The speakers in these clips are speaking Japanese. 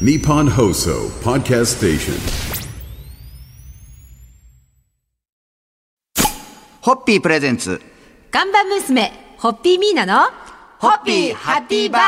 Nippon Hoso Podcast Station. ホッピープレゼンツ。看板娘、ホッピーミーナの、ホッピーハッピーバー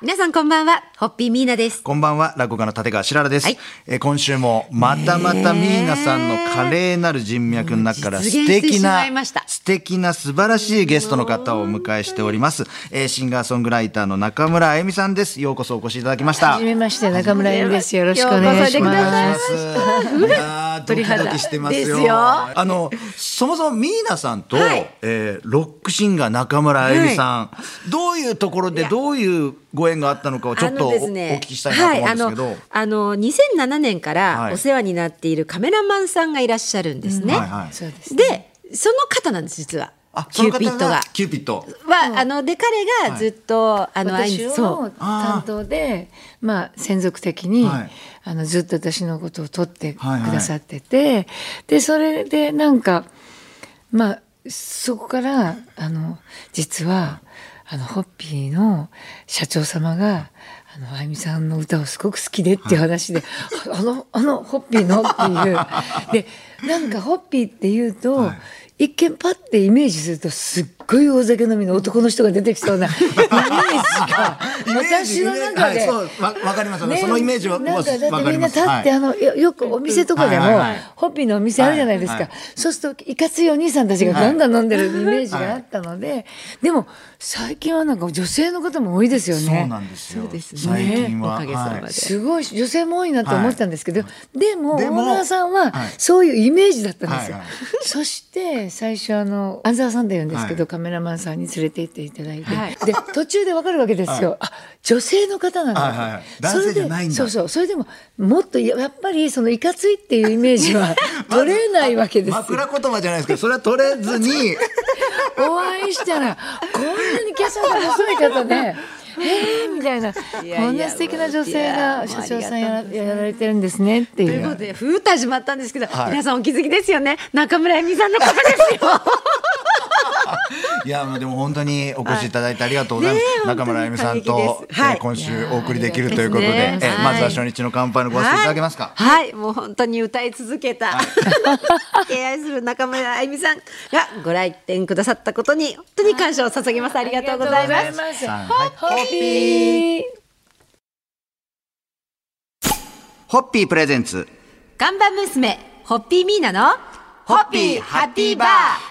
皆さんこんばんは、ホッピーミーナです。こんばんは、落語家の立川しららです。はいえー今週もまたまたミーナさんの華麗なる人脈の中から実素敵なまいました素敵な素晴らしいゲストの方をお迎えしております。えーシンガーソングライターの中村あゆみさんです。ようこそお越しいただきました。はじめまして中村由美です。よろしくお願いします。いやードキドキしてますよ。ですよあのそもそもミーナさんと、はいえーロックシンガー中村あゆみさん、どういうところでどういうご縁があったのかをちょっとお,、お聞きしたいなと思うんですけど。はい、あの、あの2007年かはいらお世話になっているカメラマンさんがいらっしゃるんですね。はいはいそうです。で、その方なんです、実は。キューピッドが。キューピッド。は、あの、で、彼がずっと、あの、あい私そうの。担当で、まあ専属的に、はいあのずっと私のことを撮ってくはいはいださってて、でそれでなんかまあそこからあの実はあのホッピーの社長様が。あのあゆみさんの歌をすごく好きでっていう話で、あのあのホッピーのっていう。でなんかホッピーっていうと、一見パッてイメージするとすっごい大酒飲みの男の人が出てきそうな イメージが私の中で、はい、そうわわかります。よねねそのイメージはなんかだってみんな立って、はい。あのよよくお店とかでも、はいホッピーのお店あるじゃないですか、そうするといかついお兄さんたちがガンガン飲んでるイメージがあったので、でも最近はなんか女性の方も多いですよね。そうなんですよ。そうですね。最近は、おかげさまで。はい。すごい女性も多いなと思ってたんですけど、でもオーナーさんははい。そういうイメージだったんですよ。そして最初あの安沢さんって言うんですけど、はい。カメラマンさんに連れて行っていただいて、はい。で途中でわかるわけですよ。あ女性の方なんだ、はいはいはい。男性じゃないんだ。それでそうそう。それでももっとややっぱりそのいかついっていうイメージは 取れないわけですよ。枕言葉じゃないですけどそれは取れずに。お会いしたらこんなに華奢な細い方で。えーみたいなこんな素敵な女性が社長さんやらやられてるんですねっていということう。で、ふーっと始まったんですけど、はい皆さんお気づきですよね。中村恵美さんのことですよ。いやもうでも本当にお越しいただいてありがとうございます、中村あゆみさんと、はい。えー今週お送りできるということで、いやーえまずは初日の乾杯のご挨拶いただけますか、はい、はい。もう本当に歌い続けた、敬愛する中村あゆみさんがご来店くださったことに本当に感謝を捧げます。ありがとうございます。ホッピー。ホッピープレゼンツ。看板娘、ホッピーミーナの、ホッピーハッピーバー。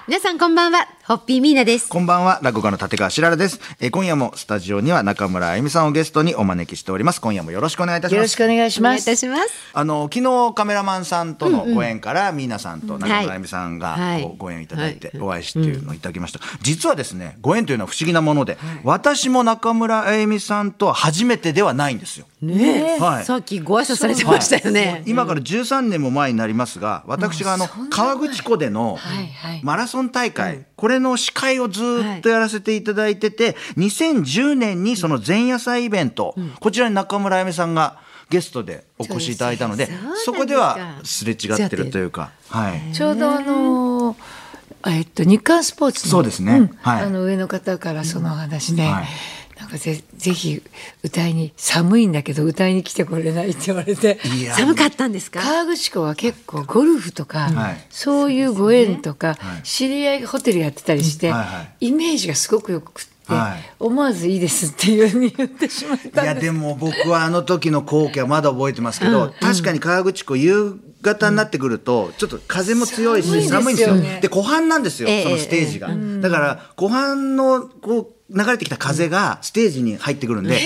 皆さんこんばんは、ホッピーミーナです。こんばんは、落語家の立川しららです。えー今夜もスタジオには中村あゆみさんをゲストにお招きしております。今夜もよろしくお願いいたします。よろしくお願いしお願いいます。たします。あの昨日カメラマンさんとのご縁から、ミーナさんと中村あゆみさんがご縁いただいてお会いしていうのをいただきました、実はですねご縁というのは不思議なもので、私も中村あゆみさんとは初めてではないんですよ。ねえ、はいさっきご挨拶されてましたよね。今から13年も前になりますが私があの河口湖でのはいはいマラソン大会、これの司会をずっとやらせていただいてて、2010年にその前夜祭イベント、こちらに中村あゆみさんがゲストでお越しいただいたのでそこではすれ違ってるというか、はい、ちょうどあのーえっと日刊スポーツのそうですね。ん。はい。あの上の方からそのお話で、はいなんかぜぜひ歌いに寒いんだけど歌いに来てこれないって言われて。寒かったんですか？河口湖は結構ゴルフとか、はい。そういうご縁とか、はい。知り合いがホテルやってたりして、はいはイメージがすごくよくって、はい。思わずいいですっていうふうに言ってしまったいやでも僕はあの時の光景はまだ覚えてますけど、確かに河口湖夕方になってくるとちょっと風も強いし寒寒いんですよ。いですよね。で湖畔なんですよ、ええ。そのステージが、だから湖畔のこう流れてきた風がステージに入ってくるんで、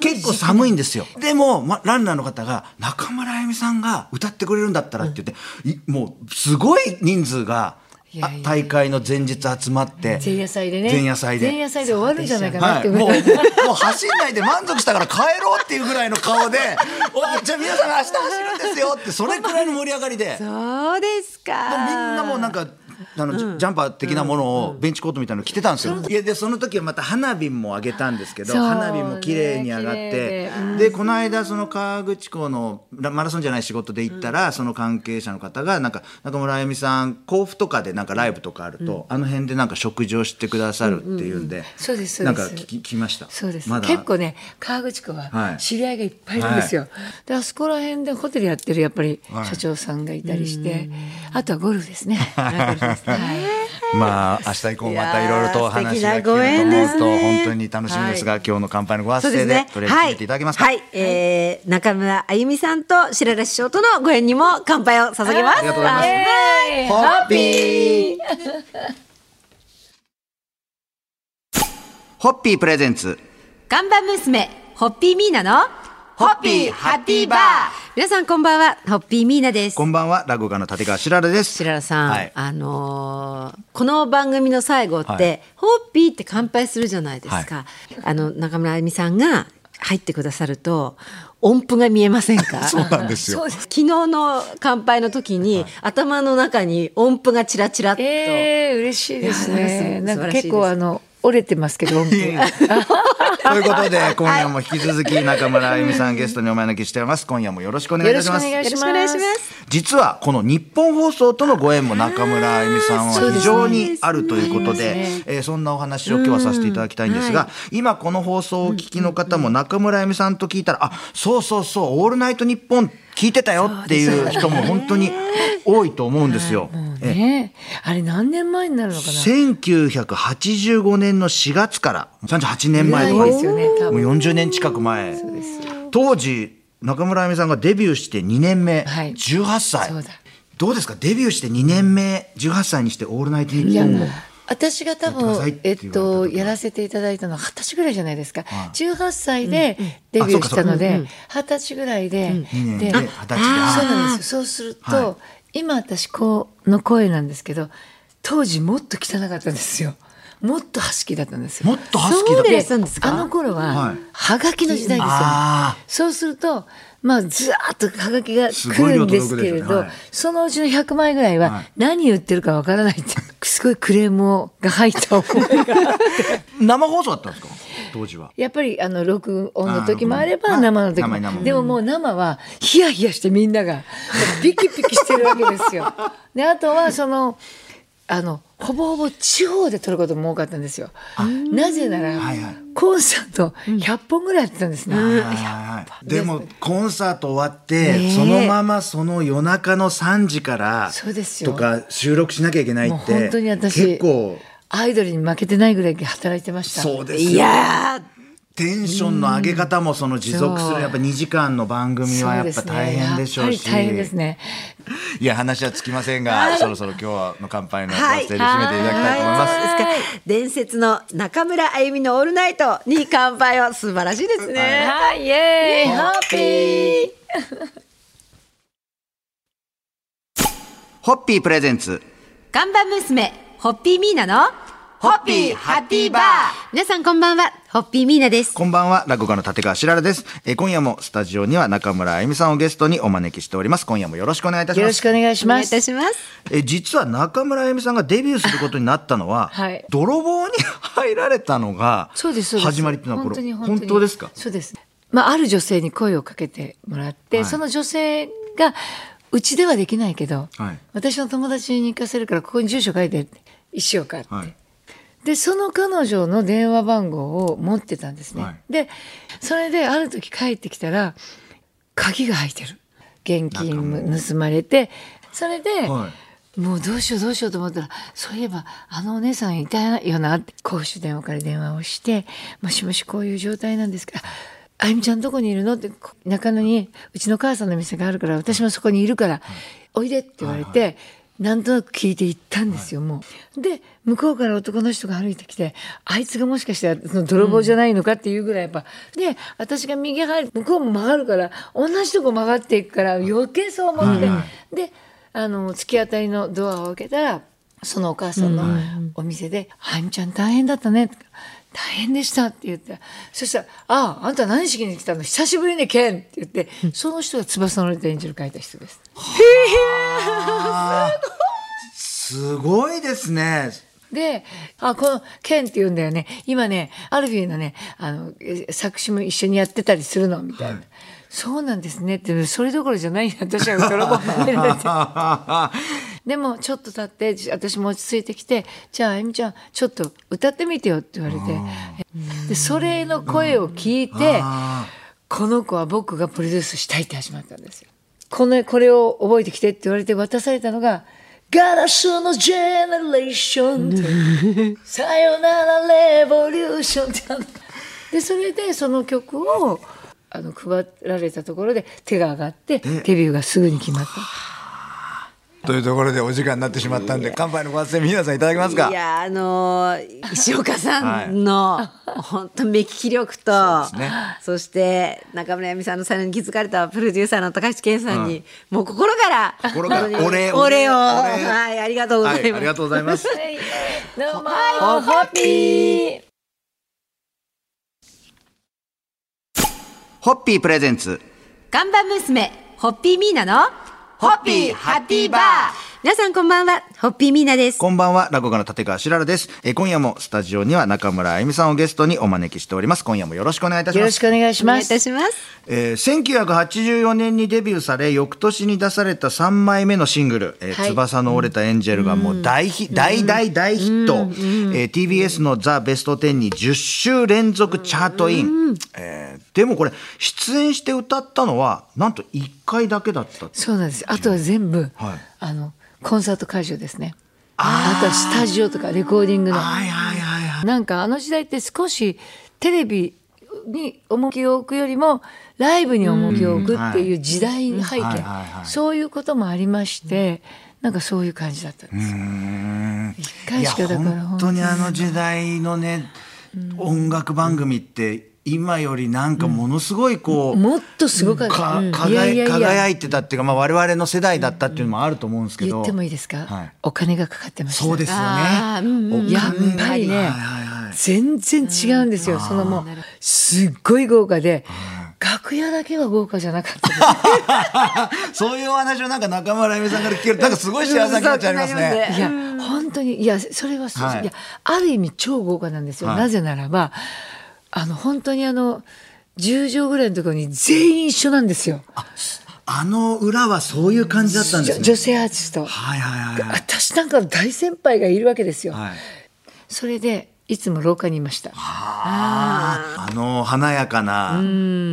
結構寒いんですよ。でも、ま、ランナーの方が中村あゆみさんが歌ってくれるんだったらって言って、いもうすごい人数がいやいや大会の前日集まって前夜祭でね。前夜祭で。前夜祭で終わるんじゃないかなってはい、もう、もう走んないで満足したから帰ろうっていうぐらいの顔で、おじゃあ皆さん明日走るんですよって、それくらいの盛り上がりで、みんそうですか。なもうなんか、あの、ジジャンパー的なものを、ベンチコートみたいなの着てたんですよ。いやでその時はまた花火も上げたんですけどそう。花火も綺麗に上がっねて綺でこの間その河口湖のラマラソンじゃない仕事で行ったら、その関係者の方がなんか中村あゆみさん甲府とかでなんかライブとかあると、あの辺でなんか食事をしてくださるっていうんで、そうです。なんか聞きました。そうです、まだ。結構ね河口湖ははい。知り合いがいっぱいいるんですよ、であそこら辺でホテルやってるやっぱりはい。社長さんがいたりして、あとはゴルフですね。はい。まあ明日以降またいろいろとお話が聞けると思うと本当に楽しみですが、今日の乾杯のご発声で。とりあえず決めていただけますか？はい、はい。えー中村あゆみさんと白良師匠とのご縁にも乾杯を捧げます。ありがとうございます。イエーイホッピー。ホッピープレゼンツ。看板娘、ホッピーミーナの、ホッピーハッピーバー。皆さんこんばんは、ホッピーミーナです。こんばんは。落語家の立川しららです。白良さん、はい。あのーこの番組の最後って、はい。ホッピーって乾杯するじゃないですか。あの中村あゆみさんが入ってくださると音符が見えませんか？そうなんですよ。昨日の乾杯の時に、頭の中に音符がチラチラっと。えー、嬉しいですね。ーなんか結構あの折れてますけど、音符が ということで今夜も引き続き中村あゆみさんゲストにお招きしております。今夜もよろしくお願いいたします。よろしくお願いします。実はこの日本放送とのご縁も中村あゆみさんは非常にあるということでそえーそんなお話を今日はさせていただきたいんですが、今この放送をお聞きの方も中村あゆみさんと聞いたら、あそうそうそう「オールナイトニッポン」聞いてたよっていう人も本当に多いと思うんですよ。えねあれ何年前になるのかな？1985年の4月から38年前とか。ですよねもう40年近く前。当時中村あゆみさんがデビューして2年目、はい。18歳。どうですか？デビューして2年目18歳にして「オールナイトニッポン」を私が多分えっとやらせていただいたのは二十歳ぐらいじゃないですか。はい。18歳でデビューしたので二十歳ぐらいで年でで二十歳で。そうなんですよ。そうすると、は今私こうの声なんですけど当時もっと汚かったんですよ。もっとハスキーだったんですよ。もっとハスキーだ。そうったんですかあの頃は、はい。はがきの時代ですよ、ね。あそうするとまあずーっとはがきが来るんですけれど、ね。はい。そのうちの100枚ぐらいははい。何言ってるかわからないって、すごいクレームをが入った思いが生放送だったんですか？当時は。やっぱりあの録音の時もあれば生の時も。でももう生はヒヤヒヤしてみんながピキピキしてるわけですよ。であとはそのあのほぼほぼ地方で撮ることも多かったんですよ。なぜなら、はいはい。コンサート100本ぐらいやってたんですね。はいはい。でもコンサート終わって、そのままその夜中の3時からそうですよ。とか収録しなきゃいけないって本当に私結構。アイドルに負けてないぐらい働いてました。そうですよ。いやテンションの上げ方もその持続するやっぱ2時間の番組はやっぱ大変でしょうし。やっぱり大変ですね。いや話はつきませんが、そろそろ今日の乾杯のごはい。発声で締めていただきたいと思います。そうですか。伝説の中村あゆみのオールナイトに乾杯は素晴らしいですね。はい、イエーイ、ハッピー。ホッピープレゼンツ。看板娘、ホッピーミーナの、ホッピーハッピーバー皆さんこんばんは、ホッピーミーナです。こんばんは、落語家の立川しららです。えー今夜もスタジオには中村あゆみさんをゲストにお招きしております。今夜もよろしくお願いいたします。よろしくお願いしますお願いいた。します。え実は中村あゆみさんがデビューすることになったのは、はい泥棒に入られたのがそうです、そうです。始まりっていうのはこれ本当に本本当に当ですか？そうです。まあ、ある女性に声をかけてもらって、はいその女性が、うちではできないけど、はい私の友達に行かせるから、ここに住所書いて一生かって。はいでその彼女の電話番号を持ってたんですね、はい。でそれである時帰ってきたら鍵が入ってる。現金も盗まれて。それで、はもうどうしようどうしようと思ったらそういえばあのお姉さんいたよなって公衆電話から電話をして「もしもしこういう状態なんですけどあゆみちゃんどこにいるの?」ってこ中野にうちの母さんの店があるから私もそこにいるから、おいでって言われて。なんとなく聞いて行ったんですよ、もう。で、向こうから男の人が歩いてきて、あいつがもしかしたらその泥棒じゃないのかっていうぐらいやっぱ、で、私が右入る、向こうも曲がるから、同じとこ曲がっていくから余計そう思って、で、あの、突き当たりのドアを開けたら、そのお母さんのお店で、あゆみちゃん大変だったね。大変でしたって言って、そしたら、ああ、あんた何しに来たの？久しぶりね、ケンって言って、その人が翼のレッドエンジェル書いた人です。すすごいですね。で、あ、この、ケンって言うんだよね。今ね、アルフィーのね、あの、え作詞も一緒にやってたりするの、みたいな。そうなんですねって、それどころじゃない私は泥棒って言ってでも、ちょっと経って、私も落ち着いてきて、じゃあ、あゆみちゃん、ちょっと歌ってみてよって言われて。で、それの声を聞いて、この子は僕がプロデュースしたいって始まったんですよ。この、これを覚えてきてって言われて渡されたのが、ガラスのジェネレーション。さよならレボリューション。ってあのでそれでその曲をあの配られたところで手が上がってデビューがすぐに決まった。というところでお時間になってしまったんで、乾杯のご発声皆さんいただけますか？い。やあのー石岡さんの本当目利き力とそね。そして中村亜美さんの才能に気づかれたプロデューサーの高橋健さんに、もう心から心からお礼お礼を。お礼。はいありがとうございます、はい、ありがとうございます。どうもホッピー。ホッピー。プレゼンツ。看板娘ホッピーミーナのホッピーハッピーバー。皆さんこんばんは。ホッピーミーナです。こんばんは、落語家の立川しららです。えー今夜もスタジオには中村あゆみさんをゲストにお招きしております。今夜もよろしくお願いいたします。よろしくお願いしお願いいます。たしますえー1984年にデビューされ翌年に出された3枚目のシングル「えーはい。翼の折れたエンジェル」がもう大ヒ、大大大ヒット、えー TBS の「ザ・ベスト10」に10週連続チャートイン、えーでもこれ出演して歌ったのはなんと1回だけだったそうなんです。あとは全部、はいあのコンサート会場ですね。あとはスタジオとかレコーディングの。はいはいはいはいなんかあの時代って少しテレビに重きを置くよりもライブに重きを置くっていう時代背景はいそういうこともありましてなんかそういう感じだったんですよ。一回しかだから本当にあの時代のね、音楽番組って今よりなんかものすごいこう、もっとすごかった。輝いてたっていうか、まあ、我々の世代だったっていうのもあると思うんですけど。言ってもいいですか、はい。お金がかかってました。そうですよね。やっぱりね、はいはいはい。全然違うんですよ。そのもうすっごい豪華で、楽屋だけは豪華じゃなかった。そういうお話をなんか中村あゆみさんから聞けるなんかすごい幸せな気持ちありますね。いや本当にいやそれははい。い、やある意味超豪華なんですよ、はい。なぜならばあの本当にあの10畳ぐらいのところに全員一緒なんですよ、あの裏はそういう感じだったんですね。女女性アーティスト、はいはいはいはい。私なんかの大先輩がいるわけですよ、はい。それでいつも廊下にいました。あの華やかな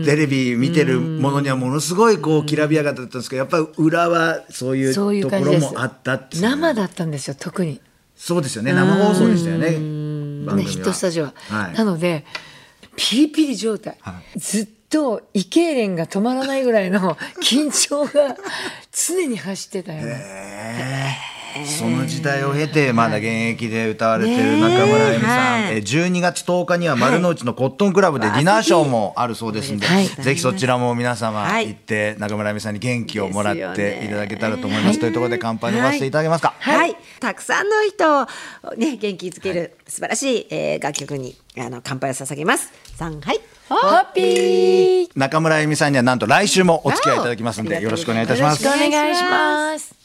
テレビ見てるものにはものすごいこうきらびやかだったんですけどやっぱり裏はそういうところもあったっていう。生だったんですよ特に。そうですよね。生放送でしたよねね、は。ヒットスタジオは。はい。なのでピリピリ状態、ずっと胃痙攣が止まらないぐらいの 緊張が常に走ってたよね。その時代を経てまだ現役で歌われてる中村あゆみさん、はい。えー12月10日には丸の内のコットンクラブでディナーショーもあるそうですんで、はい。ぜひそちらも皆様はい。行って中村あゆみさんに元気をもらってね。いただけたらと思います、というところで乾杯のごせていただけますか、はい、たくさんの人をね元気づける素晴らしい、えー楽曲にあの乾杯を捧げます。さんはい。ホッピー中村あゆみさんにはなんと来週もお付き合いいただきますんでよろしくお願いいたしますよろしくお願いします。